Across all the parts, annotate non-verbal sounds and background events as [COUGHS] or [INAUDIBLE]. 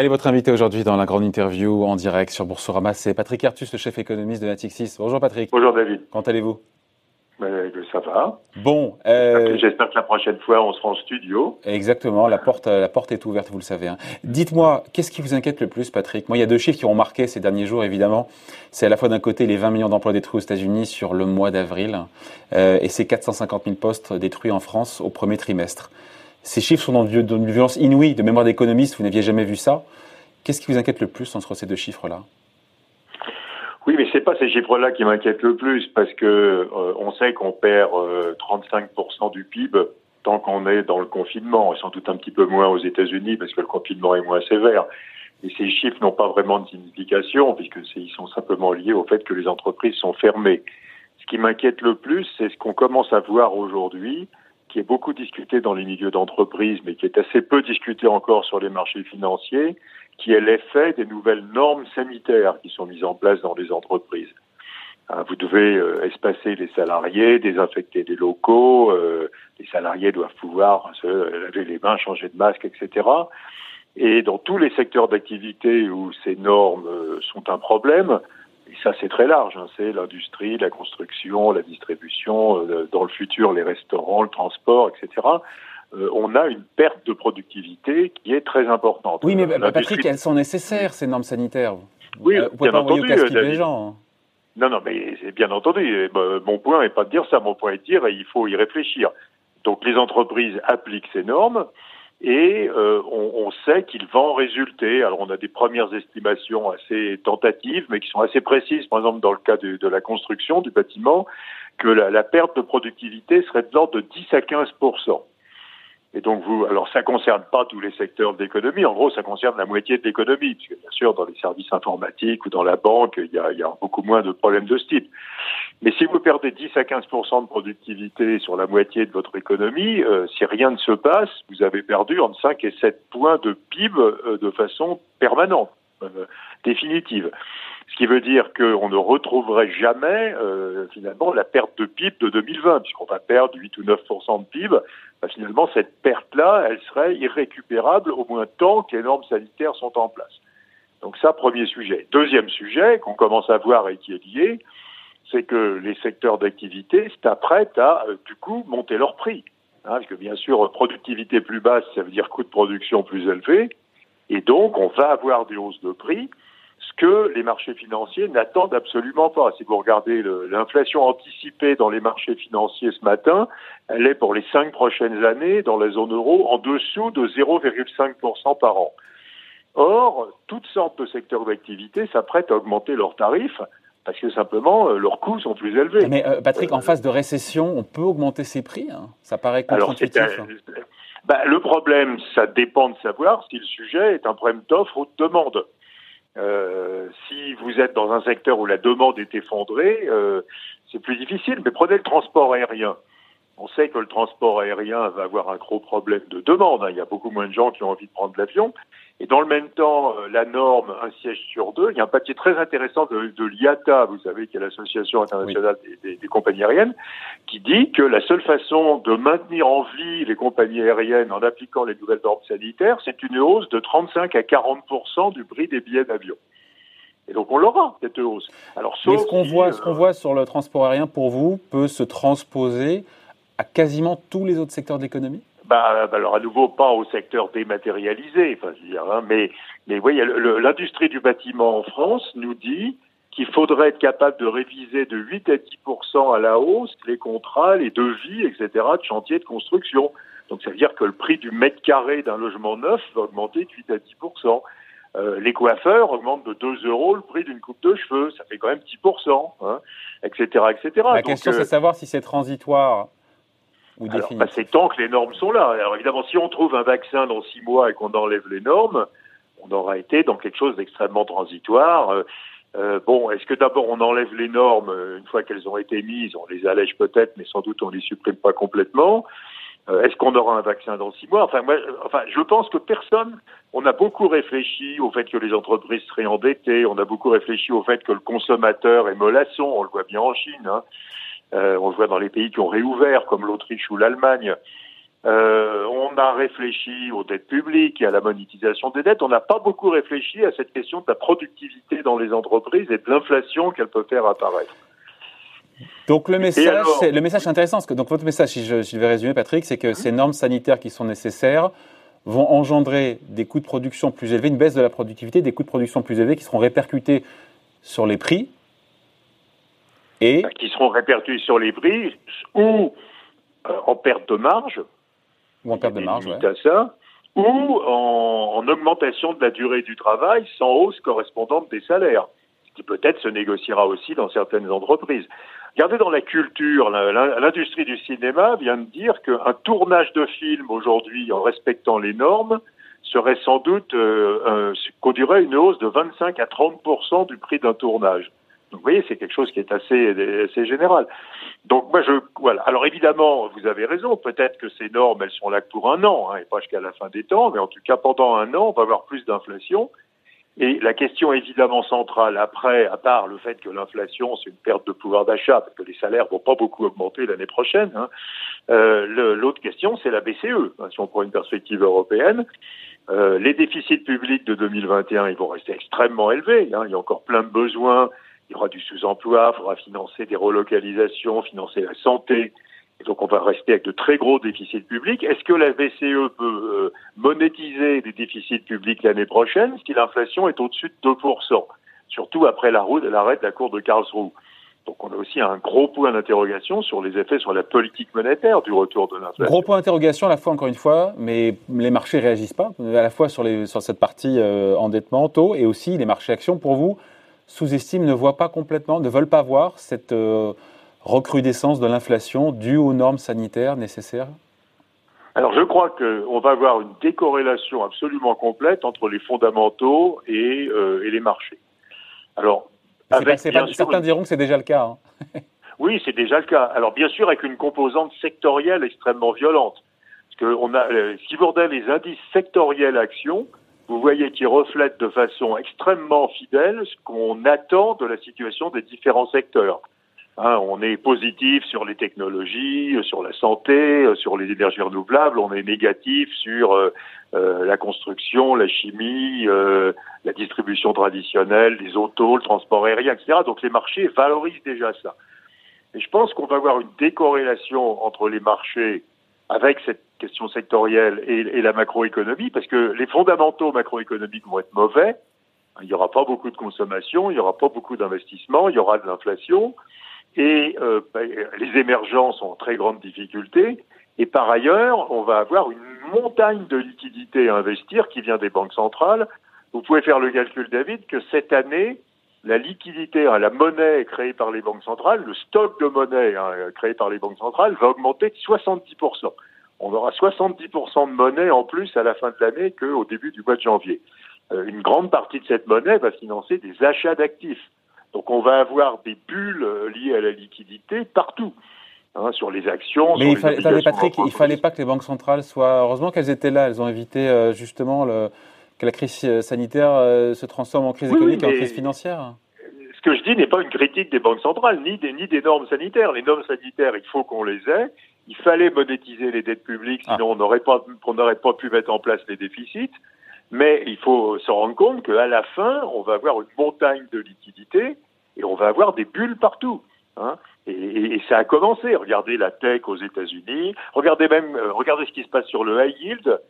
Allez, votre invité aujourd'hui dans la grande interview en direct sur Boursorama, c'est Patrick Artus, le chef économiste de Natixis. Bonjour Patrick. Bonjour David. Comment allez-vous? Ben, ça va. Bon. Euh... J'espère que la prochaine fois, on sera en studio. Exactement, la porte, la porte est ouverte, vous le savez. Hein. Dites-moi, qu'est-ce qui vous inquiète le plus, Patrick? Moi, il y a deux chiffres qui ont marqué ces derniers jours, évidemment. C'est à la fois d'un côté les 20 millions d'emplois détruits aux États-Unis sur le mois d'avril euh, et ces 450 000 postes détruits en France au premier trimestre. Ces chiffres sont d'une violence inouïe, de mémoire d'économiste, vous n'aviez jamais vu ça. Qu'est-ce qui vous inquiète le plus entre ces deux chiffres-là? Oui, mais c'est pas ces chiffres-là qui m'inquiètent le plus parce que euh, on sait qu'on perd 35% euh, du PIB tant qu'on est dans le confinement, et sans doute un petit peu moins aux États-Unis parce que le confinement est moins sévère. Et ces chiffres n'ont pas vraiment de signification puisque ils sont simplement liés au fait que les entreprises sont fermées. Ce qui m'inquiète le plus, c'est ce qu'on commence à voir aujourd'hui, qui est beaucoup discuté dans les milieux d'entreprise, mais qui est assez peu discuté encore sur les marchés financiers, qui est l'effet des nouvelles normes sanitaires qui sont mises en place dans les entreprises. Hein, vous devez euh, espacer les salariés, désinfecter les locaux, euh, les salariés doivent pouvoir se laver les mains, changer de masque, etc. Et dans tous les secteurs d'activité où ces normes euh, sont un problème, et ça c'est très large, hein, c'est l'industrie, la construction, la distribution, dans le futur les restaurants, le transport, etc. Euh, on a une perte de productivité qui est très importante. Oui, mais Patrick, elles sont nécessaires, ces normes sanitaires. Oui, euh, vous bien entendu. les gens. Hein. Non, non, mais c'est bien entendu. Mon point n'est pas de dire ça, mon point est de dire il faut y réfléchir. Donc les entreprises appliquent ces normes et euh, on, sait qu'il va en résulter. Alors on a des premières estimations assez tentatives, mais qui sont assez précises. Par exemple, dans le cas de, la construction du bâtiment, que la, perte de productivité serait de l'ordre de 10 à 15 et donc vous, alors ça concerne pas tous les secteurs de l'économie. En gros, ça concerne la moitié de l'économie, puisque bien sûr dans les services informatiques ou dans la banque, il y a, il y a beaucoup moins de problèmes de ce type. Mais si vous perdez 10 à 15 de productivité sur la moitié de votre économie, euh, si rien ne se passe, vous avez perdu entre 5 et 7 points de PIB euh, de façon permanente, euh, définitive. Ce qui veut dire qu'on ne retrouverait jamais euh, finalement la perte de PIB de 2020, puisqu'on va perdre 8 ou 9% de PIB. Bah, finalement, cette perte-là, elle serait irrécupérable au moins tant que les normes sanitaires sont en place. Donc ça, premier sujet. Deuxième sujet qu'on commence à voir et qui est lié, c'est que les secteurs d'activité s'apprêtent à, euh, du coup, monter leur prix. Hein, parce que bien sûr, productivité plus basse, ça veut dire coût de production plus élevé. Et donc, on va avoir des hausses de prix ce que les marchés financiers n'attendent absolument pas. Si vous regardez l'inflation anticipée dans les marchés financiers ce matin, elle est pour les cinq prochaines années dans la zone euro en dessous de 0,5% par an. Or, toutes sortes de secteurs d'activité s'apprêtent à augmenter leurs tarifs parce que simplement euh, leurs coûts sont plus élevés. Mais euh, Patrick, en phase de récession, on peut augmenter ses prix hein? Ça paraît contre-intuitif. Bah, le problème, ça dépend de savoir si le sujet est un problème d'offre ou de demande. Euh, si vous êtes dans un secteur où la demande est effondrée, euh, c'est plus difficile. Mais prenez le transport aérien. On sait que le transport aérien va avoir un gros problème de demande. Hein. Il y a beaucoup moins de gens qui ont envie de prendre l'avion. Et dans le même temps, euh, la norme, un siège sur deux, il y a un papier très intéressant de, de l'IATA, vous savez, qui est l'Association internationale des, des, compagnies aériennes, qui dit que la seule façon de maintenir en vie les compagnies aériennes en appliquant les nouvelles normes sanitaires, c'est une hausse de 35 à 40 du prix des billets d'avion. Et donc on l'aura, cette hausse. Alors, Mais ce qu'on voit, ce qu'on euh, voit sur le transport aérien, pour vous, peut se transposer à quasiment tous les autres secteurs de l'économie? Bah, alors à nouveau pas au secteur dématérialisé, enfin, dire, hein, mais mais voyez, l'industrie du bâtiment en France nous dit qu'il faudrait être capable de réviser de 8 à 10 à la hausse les contrats, les devis, etc. de chantier de construction. Donc ça veut dire que le prix du mètre carré d'un logement neuf va augmenter de 8 à 10% euh, les coiffeurs augmentent de 2 euros le prix d'une coupe de cheveux, ça fait quand même 10%, hein, etc., etc. La question, c'est de savoir si c'est transitoire alors, bah, c'est tant que les normes sont là. Alors évidemment, si on trouve un vaccin dans six mois et qu'on enlève les normes, on aura été dans quelque chose d'extrêmement transitoire. Euh, euh bon, est-ce que d'abord on enlève les normes euh, une fois qu'elles ont été mises, on les allège peut-être, mais sans doute on les supprime pas complètement. Euh, est-ce qu'on aura un vaccin dans six mois? Enfin, moi, enfin, je pense que personne. On a beaucoup réfléchi au fait que les entreprises seraient endettées. On a beaucoup réfléchi au fait que le consommateur est mollasson. On le voit bien en Chine. Hein. Euh, on le voit dans les pays qui ont réouvert, comme l'Autriche ou l'Allemagne. Euh, on a réfléchi aux dettes publiques et à la monétisation des dettes. On n'a pas beaucoup réfléchi à cette question de la productivité dans les entreprises et de l'inflation qu'elle peut faire apparaître. Donc le message, le message intéressant. donc votre message, si je, si je vais résumer, Patrick, c'est que hum. ces normes sanitaires qui sont nécessaires vont engendrer des coûts de production plus élevés, une baisse de la productivité, des coûts de production plus élevés qui seront répercutés sur les prix et qui seront répercutés sur les prix ou euh, en perte de marge, ou en perte de marge, à ça, ou en, en, augmentation de la durée du travail sans hausse correspondante des salaires, ce qui peut-être se négociera aussi dans certaines entreprises. Regardez dans la culture, l'industrie du cinéma vient de dire qu'un tournage de film aujourd'hui, en respectant les normes, serait sans doute euh, conduirait une hausse de 25 à 30% du prix d'un tournage. Vous voyez, c'est quelque chose qui est assez, assez général. Donc moi je voilà. Alors évidemment, vous avez raison. Peut-être que ces normes, elles sont là pour un an, hein, et pas jusqu'à la fin des temps. Mais en tout cas, pendant un an, on va avoir plus d'inflation. Et la question évidemment centrale après, à part le fait que l'inflation c'est une perte de pouvoir d'achat, parce que les salaires vont pas beaucoup augmenter l'année prochaine, hein, euh, l'autre question c'est la BCE, hein, si on prend une perspective européenne. Euh, les déficits publics de 2021 ils vont rester extrêmement élevés, hein, il y a encore plein de besoins, il y aura du sous-emploi, il faudra financer des relocalisations, financer la santé, et donc on va rester avec de très gros déficits publics. Est-ce que la BCE peut euh, monétiser des déficits publics l'année prochaine si l'inflation est au-dessus de 2%, surtout après l'arrêt de la Cour de Karlsruhe donc on a aussi un gros point d'interrogation sur les effets sur la politique monétaire du retour de l'inflation. Gros point d'interrogation à la fois encore une fois, mais les marchés réagissent pas, à la fois sur cette partie euh, endettement, taux, et aussi les marchés actions pour vous sous-estiment, ne voient pas complètement, ne veulent pas voir cette euh, recrudescence de l'inflation due aux normes sanitaires nécessaires? Alors je crois qu'on va avoir une décorrélation absolument complète entre les fondamentaux et, euh, et les marchés. Alors, avec, certains diront que c'est déjà le cas. Hein. [LAUGHS] oui, c'est déjà le cas. Alors bien sûr avec une composante sectorielle extrêmement violente. Parce que on a, euh, si vous regardez les indices sectoriels actions, vous voyez qu'ils reflètent de façon extrêmement fidèle ce qu'on attend de la situation des différents secteurs. Hein, on est positif sur les technologies, euh, sur la santé, euh, sur les énergies renouvelables. On est négatif sur euh, la construction, la chimie, la distribution traditionnelle, les autos, le transport aérien, etc. Donc les marchés valorisent déjà ça. Et je pense qu'on va avoir une décorrélation entre les marchés avec cette question sectorielle et, la macroéconomie, parce que les fondamentaux macroéconomiques vont être mauvais. Il n'y aura pas beaucoup de consommation, il n'y aura pas beaucoup d'investissement, il y aura de l'inflation et euh, bah, les émergents sont en très grande difficulté. Et par ailleurs, on va avoir une montagne de liquidités à investir qui vient des banques centrales. Vous pouvez faire le calcul, David, que cette année, la liquidité, hein, la monnaie créée par les banques centrales, le stock de monnaie hein, créé par les banques centrales va augmenter de 70%. On aura 70% de monnaie en plus à la fin de l'année qu'au début du mois de janvier. Euh, une grande partie de cette monnaie va financer des achats d'actifs. Donc on va avoir des bulles euh, liées à la liquidité partout. Hein, sur les actions. Mais il, fallait, Patrick, il fallait pas que les banques centrales soient. Heureusement qu'elles étaient là. Elles ont évité euh, justement le, que la crise euh, sanitaire se transforme en crise économique et en crise financière. Ce que je dis n'est pas une critique des banques centrales ni des ni des normes sanitaires. Les normes sanitaires, il faut qu'on les ait. Il fallait monétiser les dettes publiques, ah. sinon on n'aurait pas on n'aurait pas pu mettre en place les déficits. Mais il faut se rendre compte qu'à la fin, on va avoir une montagne de liquidités et on va avoir des bulles partout. Hein. Et, et, ça a commencé. Regardez la tech aux États-Unis. Regardez même, euh, regardez ce qui se passe sur le high yield.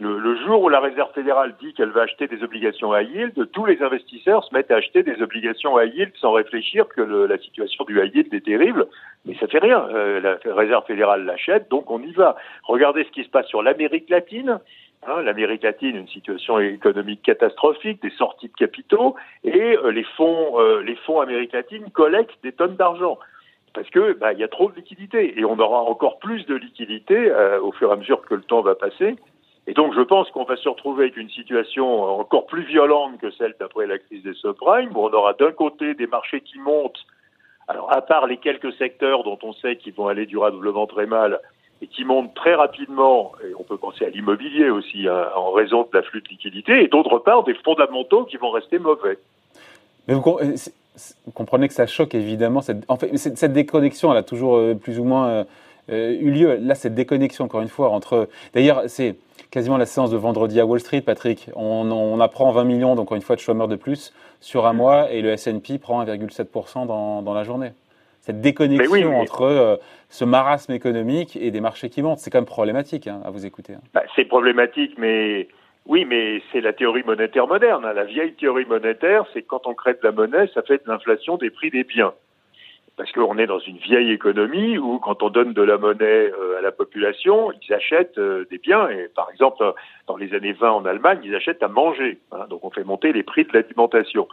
Le, jour où la Réserve fédérale dit qu'elle va acheter des obligations high yield, tous les investisseurs se mettent à acheter des obligations high yield sans réfléchir que la situation du high yield est terrible. Mais ça fait rien. Euh, la Réserve fédérale l'achète, donc on y va. Regardez ce qui se passe sur l'Amérique latine. Hein, L'Amérique latine, une situation économique catastrophique, des sorties de capitaux, et euh, les fonds, euh, les Amérique latine collectent des tonnes d'argent parce que bah, il y a trop de liquidités et on aura encore plus de liquidités euh, au fur et à mesure que le temps va passer. Et donc je pense qu'on va se retrouver avec une situation encore plus violente que celle d'après la crise des subprimes, où on aura d'un côté des marchés qui montent. Alors à part les quelques secteurs dont on sait qu'ils vont aller durablement très mal, et qui monte très rapidement, et on peut penser à l'immobilier aussi, hein, en raison de l'afflux de liquidités, et d'autre part des fondamentaux qui vont rester mauvais. Mais vous, comprenez que ça choque évidemment. Cette, en fait, cette, déconnexion, elle a toujours euh, plus ou moins euh, eu lieu. Là, cette déconnexion, encore une fois, entre. D'ailleurs, c'est quasiment la séance de vendredi à Wall Street, Patrick. On, apprend 20 millions, donc encore une fois, de chômeurs de plus sur un mois et le S&P prend 1,7% dans, dans la journée. Cette déconnexion entre euh, ce marasme économique et des marchés qui montent, c'est quand même problématique hein, à vous écouter. Hein. Bah, c'est problématique, mais oui, mais c'est la théorie monétaire moderne. Hein. La vieille théorie monétaire, c'est que quand on crée de la monnaie, ça fait de l'inflation des prix des biens parce qu'on est dans une vieille économie où quand on donne de la monnaie euh, à la population, ils achètent euh, des biens. Et par exemple, dans les années 20 en Allemagne, ils achètent à manger. Hein. donc on fait monter les prix de l'alimentation.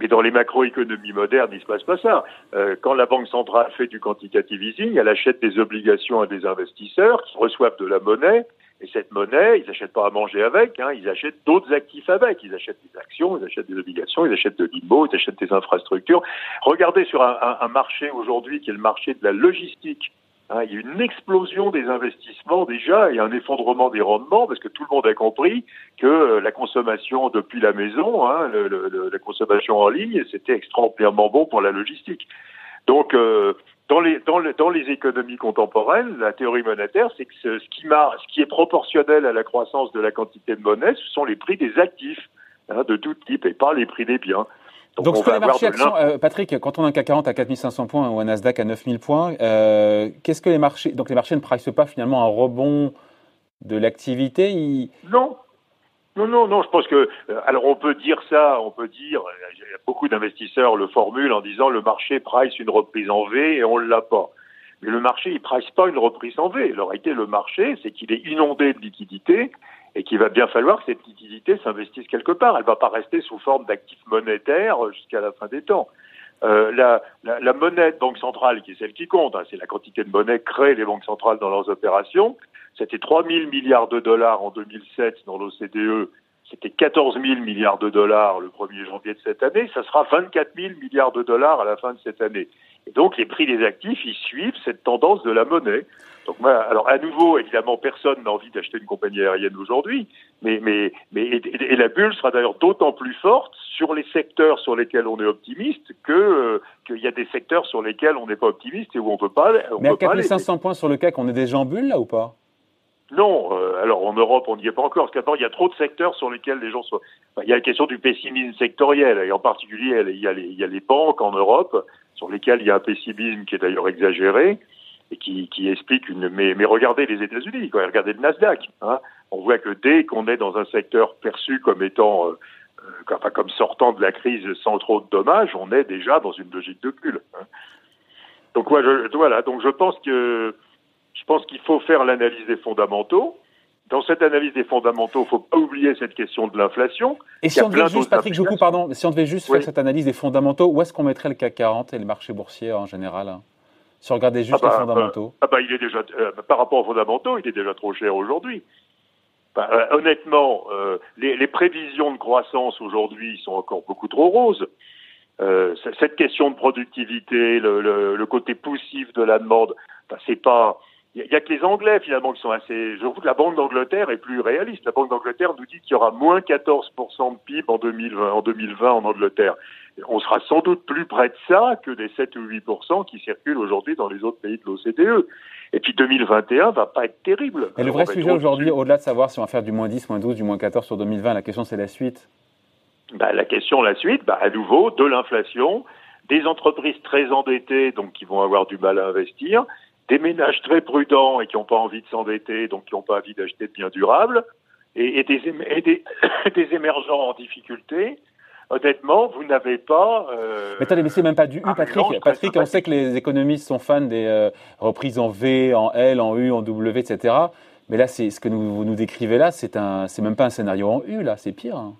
Mais dans les macroéconomies modernes, il ne se passe pas ça. Euh, quand la Banque centrale fait du quantitative easing, elle achète des obligations à des investisseurs qui reçoivent de la monnaie et cette monnaie, ils n'achètent pas à manger avec, hein, ils achètent d'autres actifs avec. Ils achètent des actions, ils achètent des obligations, ils achètent de l'IMO, ils achètent des infrastructures. Regardez sur un, marché aujourd'hui qui est le marché de la logistique. Hein, il y a une explosion des investissements déjà et un effondrement des rendements parce que tout le monde a compris que euh, la consommation depuis la maison, hein, le, le, la consommation en ligne, c'était extraordinairement bon pour la logistique. Donc, euh, dans les, dans, dans les économies contemporaines, la théorie monétaire, c'est que ce, qui ce qui est proportionnel à la croissance de la quantité de monnaie, ce sont les prix des actifs hein, de tout type et pas les prix des biens. Donc, sur les marchés actions, euh, Patrick, quand on a un CAC 40 à 4500 points ou un Nasdaq à 9000 points, euh, qu'est-ce que les marchés, donc les marchés ne pricent pas finalement un rebond de l'activité Non, non, non, non, je pense que, euh, alors on peut dire ça, on peut dire, euh, beaucoup d'investisseurs le formulent en disant le marché price une reprise en V et on ne l'a pas. Mais le marché, il price pas une reprise en V. La réalité, le marché, c'est qu'il est inondé de liquidités et qu'il va bien falloir que cette liquidité s'investisse quelque part. Elle ne va pas rester sous forme d'actifs monétaires jusqu'à la fin des temps. Euh, la, monnaie de banque centrale, qui est celle qui compte, hein, c'est la quantité de monnaie créée les banques centrales dans leurs opérations, c'était 3 000 milliards de dollars en 2007 dans l'OCDE, c'était 14 000 milliards de dollars le 1er janvier de cette année, ça sera 24 000 milliards de dollars à la fin de cette année. Et donc les prix des actifs, ils suivent cette tendance de la monnaie. Donc alors à nouveau, évidemment, personne n'a envie d'acheter une compagnie aérienne aujourd'hui, mais mais mais et, la bulle sera d'ailleurs d'autant plus forte sur les secteurs sur lesquels on est optimiste que euh, qu'il y a des secteurs sur lesquels on n'est pas optimiste et où on peut pas. On mais à 4500 points sur le CAC, on est déjà en bulle là ou pas? Non, euh, alors en Europe, on n'y est pas encore, parce qu'il y a trop de secteurs sur lesquels les gens sont. il y a la question du pessimisme sectoriel, et en particulier, il y, a les, il banques en Europe, sur lesquelles il y a un pessimisme qui est d'ailleurs exagéré, et qui, explique une. Mais, regardez les États-Unis, regardez le Nasdaq. Hein, on voit que dès qu'on est dans un secteur perçu comme étant, euh, euh, enfin, comme sortant de la crise sans trop de dommages, on est déjà dans une logique de bulle. Hein. Donc voilà, donc je pense que je pense qu'il faut faire l'analyse des fondamentaux. Dans cette analyse des fondamentaux, il ne faut pas oublier cette question de l'inflation. Et si on devait juste, Patrick Joucou, pardon, si on devait juste faire cette analyse des fondamentaux, où est-ce qu'on mettrait le CAC 40 et le marché boursier en général hein? Si on regardait juste ah les bah, fondamentaux. ah bah, il est déjà, euh, par rapport aux fondamentaux, il est déjà trop cher aujourd'hui. Bah, euh, honnêtement, euh, les, les, prévisions de croissance aujourd'hui sont encore beaucoup trop roses. cette question de productivité, le, le, le côté poussif de la demande, bah, c'est pas il n'y a, que les Anglais finalement qui sont assez. Je trouve que la Banque d'Angleterre est plus réaliste. La Banque d'Angleterre nous dit qu'il y aura moins 14% de PIB en 2020, en 2020 en Angleterre. On sera sans doute plus près de ça que des 7 ou 8% qui circulent aujourd'hui dans les autres pays de l'OCDE. Et puis 2021 va pas être terrible. Et le vrai sujet aujourd'hui, au-delà de savoir si on va faire du moins 10, moins 12, du moins 14 sur 2020, la question c'est la suite. Bah, la question, la suite, bah, à nouveau, de l'inflation, des entreprises très endettées, donc qui vont avoir du mal à investir, des ménages très prudents et qui n'ont pas envie de s'endetter, donc qui n'ont pas envie d'acheter de biens durables, et, des, [COUGHS] des, émergents en difficulté, honnêtement, vous n'avez pas. Euh, mais attendez, mais c'est même pas du U, Patrick. Patrick, on sait que les économistes sont fans des euh, reprises en V, en L, en U, en W, etc. Mais là, c'est ce que nous, vous nous décrivez là, c'est un, c'est même pas un scénario en U, là, c'est pire. Hein.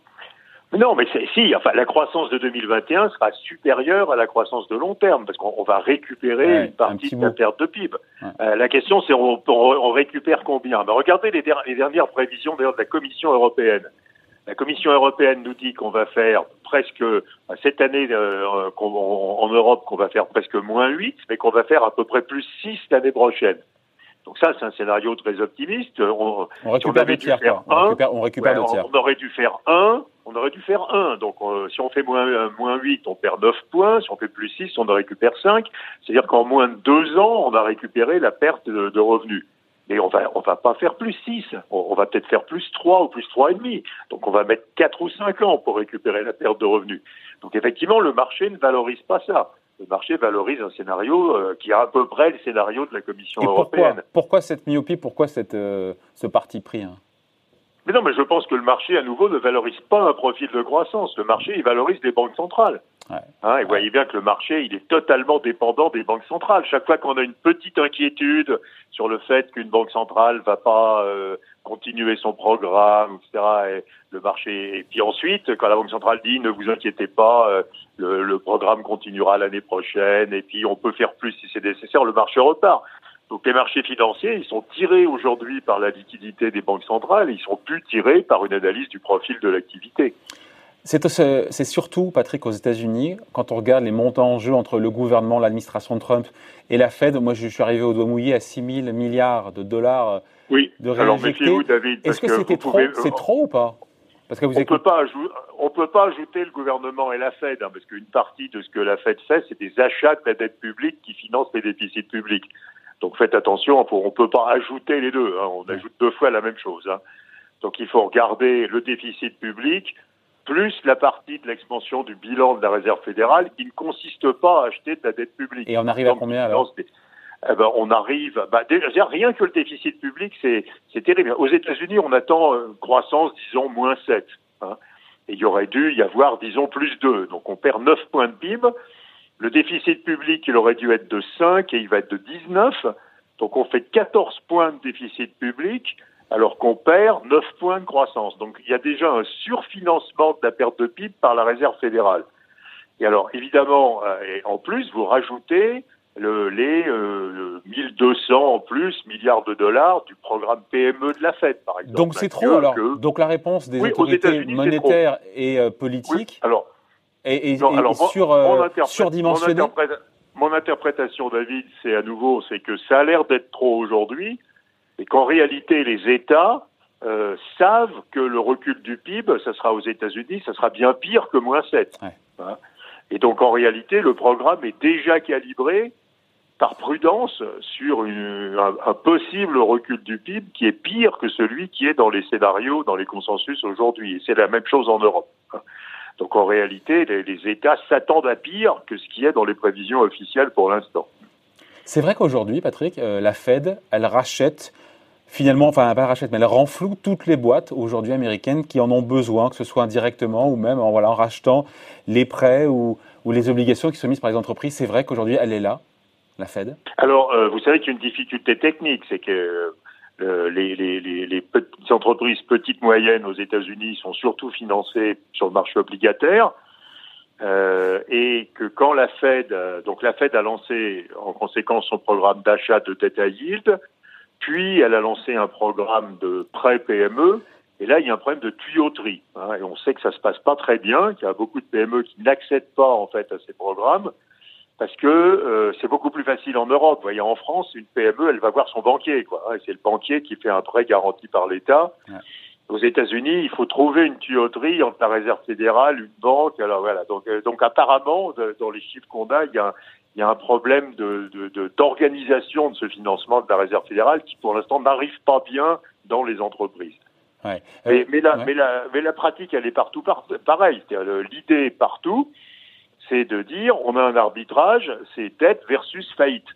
Non, mais si, enfin, la croissance de 2021 sera supérieure à la croissance de long terme, parce qu'on va récupérer une partie de la perte de PIB. Euh, la question, c'est on, on, récupère combien? Ben, Regardez les, les, dernières prévisions d'ailleurs de la Commission européenne. La Commission européenne nous dit qu'on va faire presque, cette année euh, en Europe, qu'on va faire presque moins 8, mais qu'on va faire à peu près plus 6 l'année prochaine. Donc ça, c'est un scénario très optimiste. On, récupère on, tiers, on récupère, on récupère tiers. On aurait dû faire 1, on aurait dû faire 1. Donc euh, si on fait moins, moins 8, on perd 9 points. Si on fait plus 6, on en récupère 5. C'est-à-dire qu'en moins de 2 ans, on a récupéré la perte de, de revenus. Mais on va, on va pas faire plus 6. On, on va peut-être faire plus 3 ou plus 3,5. Donc on va mettre 4 ou 5 ans pour récupérer la perte de revenus. Donc effectivement, le marché ne valorise pas ça le marché valorise un scénario euh, qui est à peu près le scénario de la Commission européenne. Pourquoi, cette myopie? Pourquoi cette, euh, ce parti pris hein? Mais non, mais je pense que le marché, à nouveau, ne valorise pas un profil de croissance. Le marché, il valorise les banques centrales. Hein, et vous voyez bien que le marché, il est totalement dépendant des banques centrales. Chaque fois qu'on a une petite inquiétude sur le fait qu'une banque centrale va pas euh, continuer son programme, etc., et le marché. Et puis ensuite, quand la banque centrale dit ne vous inquiétez pas, euh, le, le, programme continuera l'année prochaine, et puis on peut faire plus si c'est nécessaire, le marché repart. Donc les marchés financiers, ils sont tirés aujourd'hui par la liquidité des banques centrales, ils sont plus tirés par une analyse du profil de l'activité. C'est surtout, Patrick, aux États-Unis, quand on regarde les montants en jeu entre le gouvernement, l'administration Trump et la Fed. Moi, je suis arrivé au doigt mouillé à 6 000 milliards de dollars oui. de David. Est-ce que, c'était trop? C'est trop ou pas? Parce que vous on peut pas on peut pas ajouter le gouvernement et la Fed, hein, parce qu'une partie de ce que la Fed fait, c'est des achats de la dette publique qui financent les déficits publics. Donc faites attention, on ne peut pas ajouter les deux. Hein, on ajoute deux fois la même chose. Hein. Donc il faut regarder le déficit public plus la partie de l'expansion du bilan de la réserve fédérale qui ne consiste pas à acheter de la dette publique. Et on arrive à combien alors? eh ben, on arrive, bah, déjà, rien que le déficit public, c'est, c'est terrible. Aux États-Unis, on attend une croissance, disons, moins 7. Hein, et il y aurait dû y avoir, disons, plus 2. Donc on perd 9 points de PIB. Le déficit public, il aurait dû être de 5 et il va être de 19. Donc on fait 14 points de déficit public alors qu'on perd 9 points de croissance. Donc il y a déjà un surfinancement de la perte de PIB par la Réserve fédérale. Et alors évidemment, euh, et en plus, vous rajoutez le, les euh, 1200 en plus milliards de dollars du programme PME de la Fed, par exemple. Donc c'est trop alors. Donc la réponse des autorités monétaires et euh, politiques alors, est, sur, euh, surdimensionnée. mon interprétation, David, c'est à nouveau, c'est que ça a l'air d'être trop aujourd'hui et qu'en réalité, les États euh, savent que le recul du PIB, ça sera aux États-Unis, ça sera bien pire que moins 7. Hein. et donc en réalité, le programme est déjà calibré par prudence sur une, un, possible recul du PIB qui est pire que celui qui est dans les scénarios, dans les consensus aujourd'hui. Et c'est la même chose en Europe. Donc en réalité, les, les États s'attendent à pire que ce qui est dans les prévisions officielles pour l'instant. C'est vrai qu'aujourd'hui, Patrick, euh, la Fed, elle rachète finalement, enfin, pas rachète, mais elle renfloue toutes les boîtes aujourd'hui américaines qui en ont besoin, que ce soit indirectement ou même en, voilà, en rachetant les prêts ou, ou les obligations qui sont mises par les entreprises. C'est vrai qu'aujourd'hui, elle est là, la Fed? Alors, euh, vous savez qu'il y a une difficulté technique, c'est que euh, les, les, petites entreprises petites moyennes aux États-Unis sont surtout financées sur le marché obligataire. Euh, et que quand la Fed, euh, donc la Fed a lancé en conséquence son programme d'achat de dette à yield, puis, elle a lancé un programme de prêt PME. Et là, il y a un problème de tuyauterie. Hein, et on sait que ça se passe pas très bien, qu'il y a beaucoup de PME qui n'accèdent pas en fait à ces programmes parce que euh, c'est beaucoup plus facile en Europe. Vous voyez, en France, une PME, elle va voir son banquier, quoi. Et c'est le banquier qui fait un prêt garanti par l'État. Aux États-Unis, il faut trouver une tuyauterie entre la Réserve fédérale, une banque. Alors voilà. Donc, euh, donc apparemment, dans les chiffres qu'on a, il y a, il y a un problème d'organisation de, de, de, ce financement de la Réserve fédérale qui, pour l'instant, n'arrive pas bien dans les entreprises. Ouais. Mais, mais, la, mais, la, mais, la, pratique, elle est partout par, pareil. L'idée partout, c'est de dire on a un arbitrage, c'est dette versus faillite.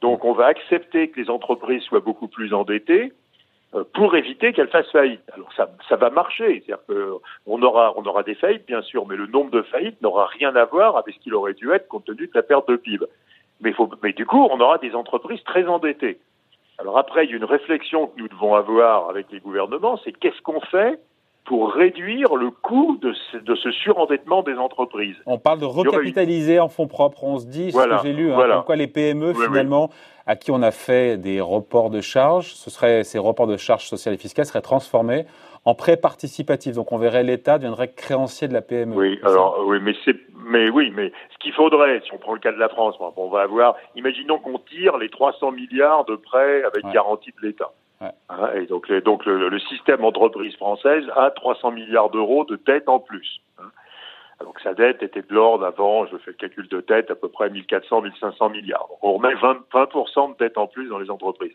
Donc on va accepter que les entreprises soient beaucoup plus endettées euh, pour éviter qu'elle fasse faillite. Alors ça, ça va marcher, c'est-à-dire qu'on aura, on aura des faillites bien sûr, mais le nombre de faillites n'aura rien à voir avec ce qu'il aurait dû être compte tenu de la perte de PIB. Mais, mais du coup, on aura des entreprises très endettées. Alors après, il y a une réflexion que nous devons avoir avec les gouvernements, c'est qu'est-ce qu'on fait pour réduire le coût de ce, de ce, surendettement des entreprises. On parle de recapitaliser en fonds propres. On se dit, ce que j'ai lu, hein, pourquoi les PME, finalement, à qui on a fait des reports de charges, ce serait, ces reports de charges sociales et fiscales seraient transformés en prêts participatifs. Donc on verrait l'État deviendrait créancier de la PME. Oui, alors oui, mais c'est mais oui, mais ce qu'il faudrait, si on prend le cas de la France, on va avoir, imaginons qu'on tire les 300 milliards de prêts avec garantie de l'État. Hein, et donc, donc le, système entreprise française a 300 milliards d'euros de dette en plus. Hein. Donc sa dette était de l'ordre avant, je fais le calcul de tête, à peu près 1400, 1500 milliards. on remet 20, 20% de dette en plus dans les entreprises.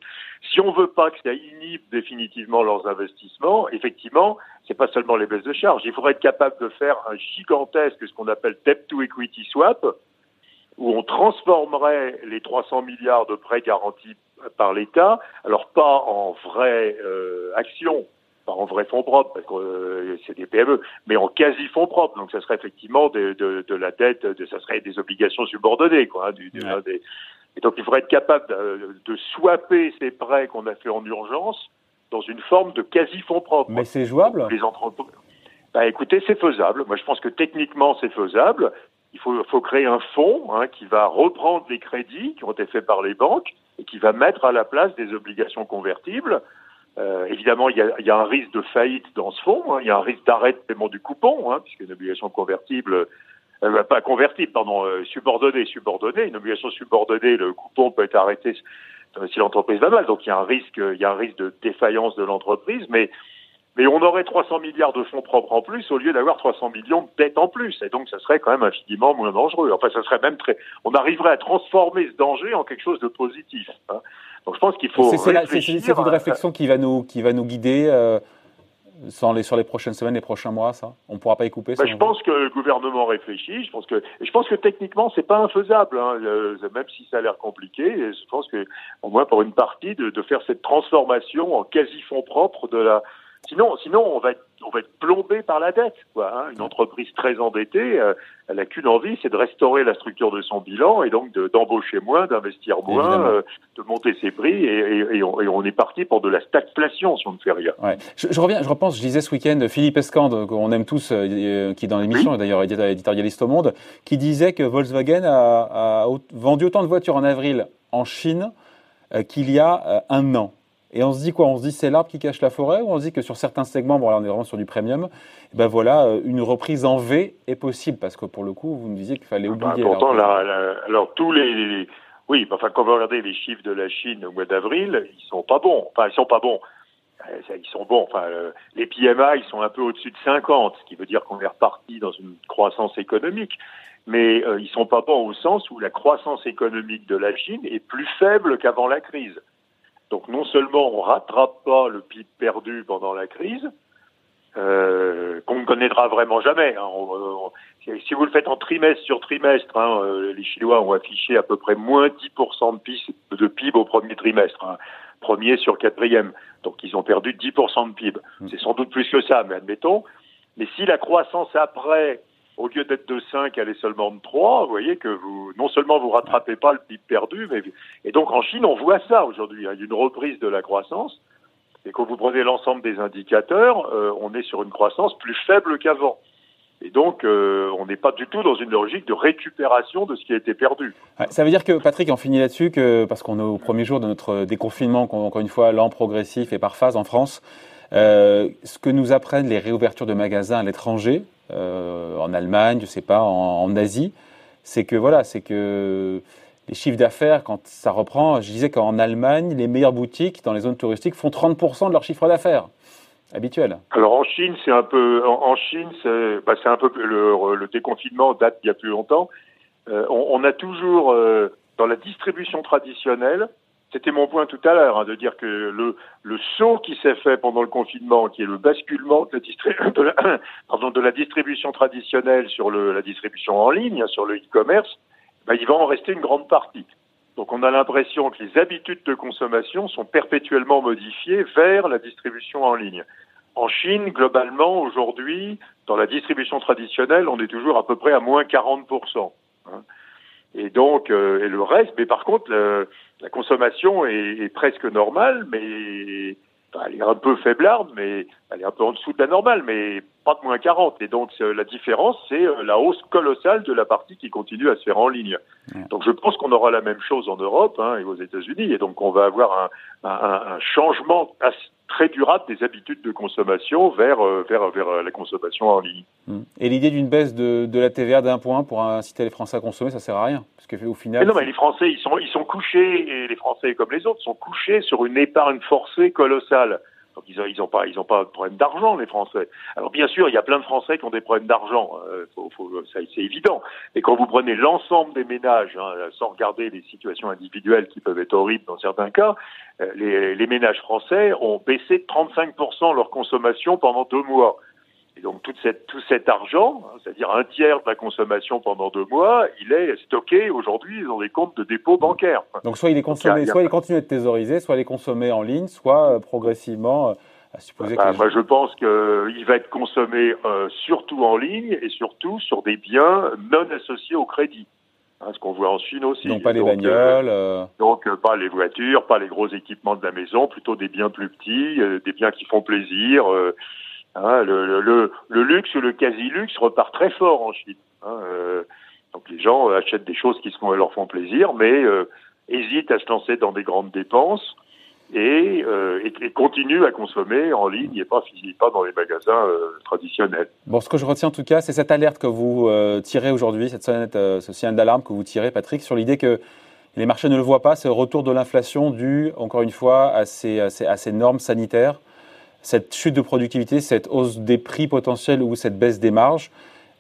Si on veut pas que ça inhibe définitivement leurs investissements, effectivement, c'est pas seulement les baisses de charges. Il faudrait être capable de faire un gigantesque, ce qu'on appelle debt to equity swap, où on transformerait les 300 milliards de prêts garantis par l'État, alors pas en vraies euh, actions, pas en vrais fonds propres, parce que euh, c'est des PME, mais en quasi fonds propres. Donc ça serait effectivement de, de, de la dette, de, ça serait des obligations subordonnées, quoi. Hein, du, des, et donc il faudrait être capable de, de swapper ces prêts qu'on a fait en urgence dans une forme de quasi fonds propres. Mais c'est jouable? Les entreprises. Bah, écoutez, c'est faisable. Moi, je pense que techniquement, c'est faisable. Il faut, créer un fonds hein, qui va reprendre les crédits qui ont été faits par les banques et qui va mettre à la place des obligations convertibles. Euh, évidemment, il y, a, un risque de faillite dans ce fonds. Hein. Il y a un risque d'arrêt de paiement du coupon, hein, puisqu'une obligation convertible, euh, pas convertible, pardon, euh, subordonnée, subordonnée. Une obligation subordonnée, le coupon peut être arrêté si l'entreprise va mal. Donc il y a un risque, il y a un risque de défaillance de l'entreprise, mais mais on aurait 300 milliards de fonds propres en plus au lieu d'avoir 300 millions de dettes en plus. Et donc, ça serait quand même infiniment moins dangereux. Enfin, ça serait même très. On arriverait à transformer ce danger en quelque chose de positif. Hein. Donc, je pense qu'il faut. C'est une réflexion qui va nous qui va nous guider. Euh, sans les, sur les prochaines semaines, les prochains mois, ça On ne pourra pas y couper bah, Je pense que le gouvernement réfléchit. Je pense que, je pense que techniquement, c'est pas infaisable, hein, même si ça a l'air compliqué. Je pense que, au moins pour une partie, de, de faire cette transformation en quasi fonds propres de la, Sinon, sinon on va être, on va être plombé par la dette. Quoi, hein. Une entreprise très endettée, euh, elle n'a qu'une envie, c'est de restaurer la structure de son bilan et donc d'embaucher moins, d'investir moins, euh, de monter ses prix et, on, est parti pour de la stagflation si on ne fait rien. Ouais. Je, reviens, je repense, je disais ce week-end Philippe Escande, qu'on aime tous, euh, qui est dans l'émission et d'ailleurs éditorialiste au Monde, qui disait que Volkswagen a, a, vendu autant de voitures en avril en Chine qu'il y a un an. Et on se dit quoi? On se dit c'est l'arbre qui cache la forêt ou on se dit que sur certains segments, bon là on est vraiment sur du premium, ben voilà, euh, une reprise en V est possible parce que pour le coup, vous me disiez qu'il fallait oublier. Bah, pourtant, alors tous les, oui, enfin quand vous regardez les chiffres de la Chine au mois d'avril, ils sont pas bons. Enfin, ils sont pas bons. Euh, ils sont bons. Enfin, euh, les PMA, ils sont un peu au-dessus de 50, ce qui veut dire qu'on est reparti dans une croissance économique. Mais euh, ils sont pas bons au sens où la croissance économique de la Chine est plus faible qu'avant la crise. Donc non seulement on rattrape pas le PIB perdu pendant la crise, euh, qu'on ne connaîtra vraiment jamais. Hein. si vous le faites en trimestre sur trimestre, hein, euh, les Chinois ont affiché à peu près moins 10% de PIB, de PIB au premier trimestre, hein, premier sur quatrième. Donc ils ont perdu 10% de PIB. Mm. C'est sans doute plus que ça, mais admettons. Mais si la croissance après au lieu d'être de 5, elle est seulement de 3. Vous voyez que vous, non seulement vous rattrapez pas le PIB perdu, mais et donc en Chine, on voit ça aujourd'hui. Hein. Il une reprise de la croissance. Et quand vous prenez l'ensemble des indicateurs, euh, on est sur une croissance plus faible qu'avant. Et donc, euh, on n'est pas du tout dans une logique de récupération de ce qui a été perdu. ça veut dire que, Patrick, on finit là-dessus, que, parce qu'on est au premier jour de notre déconfinement, encore une fois, lent, progressif et par phase en France, euh, ce que nous apprennent les réouvertures de magasins à l'étranger, en Allemagne, je sais pas, en, Asie, c'est que voilà, c'est que les chiffres d'affaires, quand ça reprend, je disais qu'en Allemagne, les meilleures boutiques dans les zones touristiques font 30% de leur chiffre d'affaires habituel. Alors en Chine, c'est un peu, en, Chine, c'est bah, un peu le, déconfinement date d'il y a plus longtemps. Euh, on, on, a toujours euh, dans la distribution traditionnelle c'était mon point tout à l'heure, hein, de dire que le, le saut qui s'est fait pendant le confinement, qui est le basculement de la, [COUGHS] [COUGHS] distribution traditionnelle sur le, la distribution en ligne, sur le e-commerce, ben, il va en rester une grande partie. Donc on a l'impression que les habitudes de consommation sont perpétuellement modifiées vers la distribution en ligne. En Chine, globalement, aujourd'hui, dans la distribution traditionnelle, on est toujours à peu près à moins 40%. Hein. Et donc, euh, et le reste, mais par contre, la consommation est, est, presque normale, mais elle est un peu faiblarde, mais elle est un peu en dessous de la normale, mais pas de moins 40. Et donc la différence, c'est la hausse colossale de la partie qui continue à se faire en ligne. Donc je pense qu'on aura la même chose en Europe hein, et aux États-Unis, et donc on va avoir un, un, un changement très durable des habitudes de consommation vers, vers, vers la consommation en ligne. Mmh. Et l'idée d'une baisse de, de la TVA d'un point pour inciter les Français à consommer, ça sert à rien, parce que au final. Mais non, mais les Français, ils sont, ils sont couchés, et les Français comme les autres sont couchés sur une épargne forcée colossale. Donc ils n'ont ont pas, pas de problème d'argent, les Français. Alors bien sûr, il y a plein de Français qui ont des problèmes d'argent, euh, c'est évident. Et quand vous prenez l'ensemble des ménages, hein, sans regarder les situations individuelles qui peuvent être horribles dans certains cas, euh, les, les ménages français ont baissé de 35% leur consommation pendant deux mois. Et donc toute cette, tout cet argent, hein, c'est-à-dire un tiers de la consommation pendant deux mois, il est stocké aujourd'hui dans des comptes de dépôt bancaires. Donc soit il est consommé, soit il continue à être thésaurisé, soit il est consommé en ligne, soit euh, progressivement. Euh, à supposer bah, Moi, je pense qu'il va être consommé euh, surtout en ligne et surtout sur des biens non associés au crédit. Hein, ce qu'on voit en Chine aussi. Donc pas les bagnoles. Donc pas les voitures, pas les gros équipements de la maison, plutôt des biens plus petits, des biens qui font plaisir. Hein, le, luxe ou le quasi-luxe repart très fort en Chine. Euh, donc les gens achètent des choses qui leur font plaisir, mais euh, hésitent à se lancer dans des grandes dépenses et, euh, continuent à consommer en ligne et pas, pas dans les magasins euh, traditionnels. Bon, ce que je retiens en tout cas, c'est cette alerte que vous euh, tirez aujourd'hui, cette sonnette, ce signal d'alarme que vous tirez, Patrick, sur l'idée que les marchés ne le voient pas, le retour de l'inflation dû, encore une fois, à ces normes sanitaires cette chute de productivité, cette hausse des prix potentiels ou cette baisse des marges,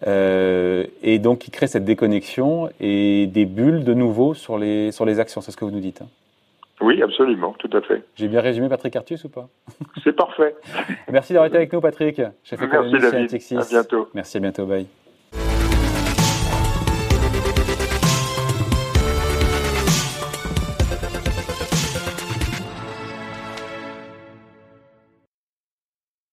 euh, et donc qui crée cette déconnexion et des bulles de nouveau sur les, sur les actions. C'est ce que vous nous dites. Hein. Oui, absolument, tout à fait. J'ai bien résumé Patrick Artus ou pas? C'est parfait. [LAUGHS] Merci d'avoir été avec nous, Patrick. Chef Merci David. À bientôt. Merci, à bientôt. Bye.